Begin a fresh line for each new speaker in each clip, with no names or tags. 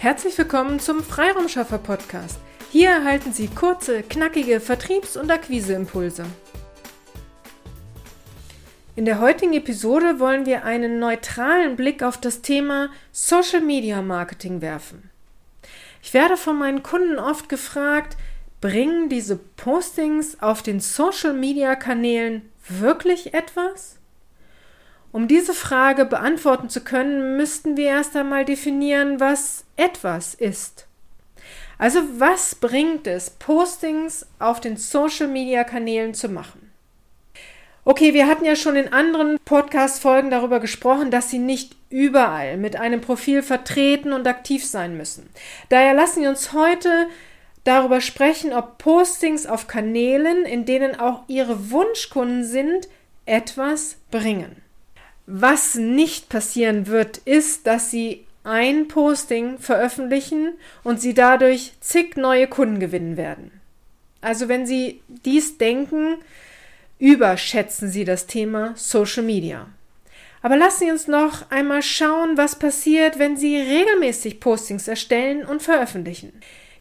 Herzlich willkommen zum Freiraumschaffer Podcast. Hier erhalten Sie kurze, knackige Vertriebs- und Akquiseimpulse. In der heutigen Episode wollen wir einen neutralen Blick auf das Thema Social Media Marketing werfen. Ich werde von meinen Kunden oft gefragt, bringen diese Postings auf den Social Media Kanälen wirklich etwas? Um diese Frage beantworten zu können, müssten wir erst einmal definieren, was etwas ist. Also was bringt es, Postings auf den Social-Media-Kanälen zu machen? Okay, wir hatten ja schon in anderen Podcast-Folgen darüber gesprochen, dass Sie nicht überall mit einem Profil vertreten und aktiv sein müssen. Daher lassen wir uns heute darüber sprechen, ob Postings auf Kanälen, in denen auch Ihre Wunschkunden sind, etwas bringen. Was nicht passieren wird, ist, dass sie ein Posting veröffentlichen und sie dadurch zig neue Kunden gewinnen werden. Also wenn Sie dies denken, überschätzen Sie das Thema Social Media. Aber lassen Sie uns noch einmal schauen, was passiert, wenn Sie regelmäßig Postings erstellen und veröffentlichen.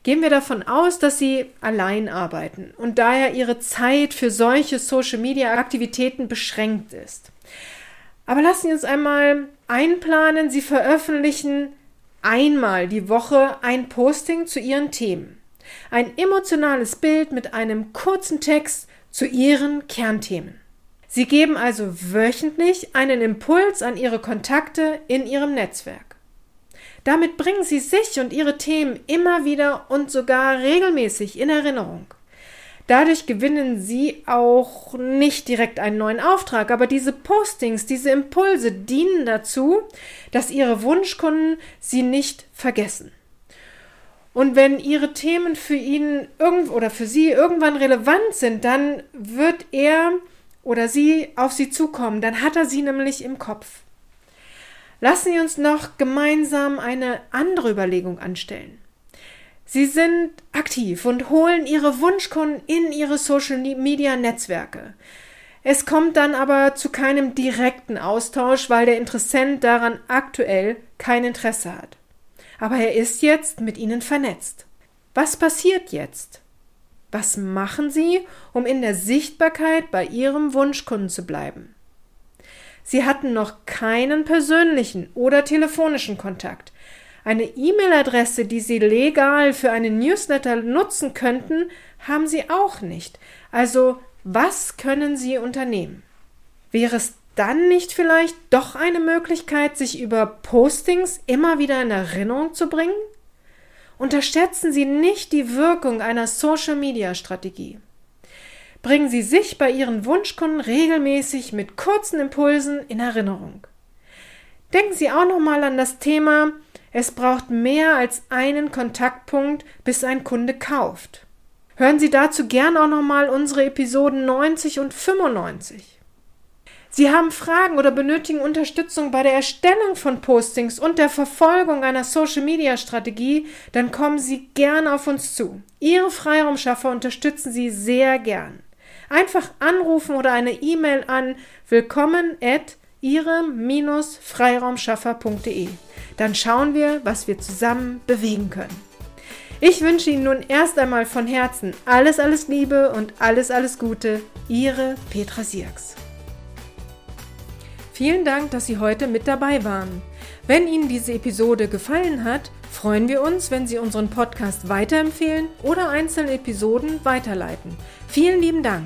Gehen wir davon aus, dass Sie allein arbeiten und daher Ihre Zeit für solche Social-Media-Aktivitäten beschränkt ist. Aber lassen Sie uns einmal einplanen, Sie veröffentlichen einmal die Woche ein Posting zu Ihren Themen. Ein emotionales Bild mit einem kurzen Text zu Ihren Kernthemen. Sie geben also wöchentlich einen Impuls an Ihre Kontakte in Ihrem Netzwerk. Damit bringen Sie sich und Ihre Themen immer wieder und sogar regelmäßig in Erinnerung. Dadurch gewinnen sie auch nicht direkt einen neuen Auftrag, aber diese Postings, diese Impulse dienen dazu, dass ihre Wunschkunden sie nicht vergessen. Und wenn ihre Themen für ihn irgend oder für sie irgendwann relevant sind, dann wird er oder sie auf sie zukommen, dann hat er sie nämlich im Kopf. Lassen Sie uns noch gemeinsam eine andere Überlegung anstellen. Sie sind aktiv und holen ihre Wunschkunden in ihre Social-Media-Netzwerke. Es kommt dann aber zu keinem direkten Austausch, weil der Interessent daran aktuell kein Interesse hat. Aber er ist jetzt mit ihnen vernetzt. Was passiert jetzt? Was machen Sie, um in der Sichtbarkeit bei Ihrem Wunschkunden zu bleiben? Sie hatten noch keinen persönlichen oder telefonischen Kontakt, eine E-Mail-Adresse, die Sie legal für einen Newsletter nutzen könnten, haben Sie auch nicht. Also, was können Sie unternehmen? Wäre es dann nicht vielleicht doch eine Möglichkeit, sich über Postings immer wieder in Erinnerung zu bringen? Unterschätzen Sie nicht die Wirkung einer Social-Media-Strategie. Bringen Sie sich bei Ihren Wunschkunden regelmäßig mit kurzen Impulsen in Erinnerung. Denken Sie auch noch mal an das Thema es braucht mehr als einen Kontaktpunkt, bis ein Kunde kauft. Hören Sie dazu gern auch nochmal unsere Episoden 90 und 95. Sie haben Fragen oder benötigen Unterstützung bei der Erstellung von Postings und der Verfolgung einer Social-Media-Strategie, dann kommen Sie gern auf uns zu. Ihre Freiraumschaffer unterstützen Sie sehr gern. Einfach anrufen oder eine E-Mail an willkommen at ihre-freiraumschaffer.de. Dann schauen wir, was wir zusammen bewegen können. Ich wünsche Ihnen nun erst einmal von Herzen alles, alles Liebe und alles, alles Gute. Ihre Petra Sierks. Vielen Dank, dass Sie heute mit dabei waren. Wenn Ihnen diese Episode gefallen hat, freuen wir uns, wenn Sie unseren Podcast weiterempfehlen oder einzelne Episoden weiterleiten. Vielen lieben Dank.